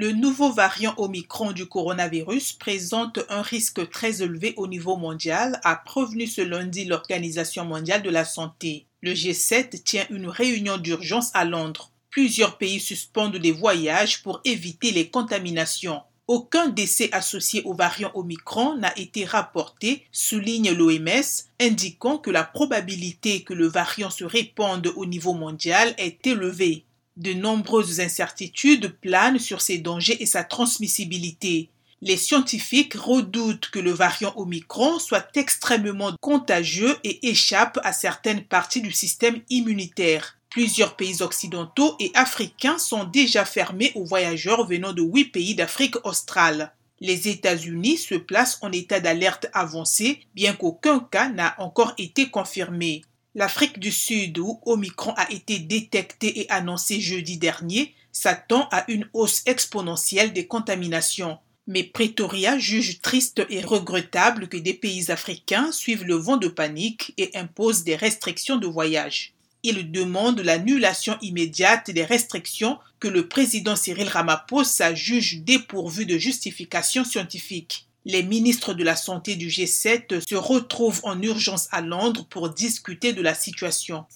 Le nouveau variant Omicron du coronavirus présente un risque très élevé au niveau mondial, a prévenu ce lundi l'Organisation mondiale de la santé. Le G7 tient une réunion d'urgence à Londres. Plusieurs pays suspendent des voyages pour éviter les contaminations. Aucun décès associé au variant Omicron n'a été rapporté, souligne l'OMS, indiquant que la probabilité que le variant se répande au niveau mondial est élevée. De nombreuses incertitudes planent sur ses dangers et sa transmissibilité. Les scientifiques redoutent que le variant Omicron soit extrêmement contagieux et échappe à certaines parties du système immunitaire. Plusieurs pays occidentaux et africains sont déjà fermés aux voyageurs venant de huit pays d'Afrique australe. Les États-Unis se placent en état d'alerte avancée, bien qu'aucun cas n'a encore été confirmé. L'Afrique du Sud, où Omicron a été détecté et annoncé jeudi dernier, s'attend à une hausse exponentielle des contaminations. Mais Pretoria juge triste et regrettable que des pays africains suivent le vent de panique et imposent des restrictions de voyage. Il demande l'annulation immédiate des restrictions que le président Cyril Ramaphosa juge dépourvues de justification scientifique. Les ministres de la Santé du G7 se retrouvent en urgence à Londres pour discuter de la situation.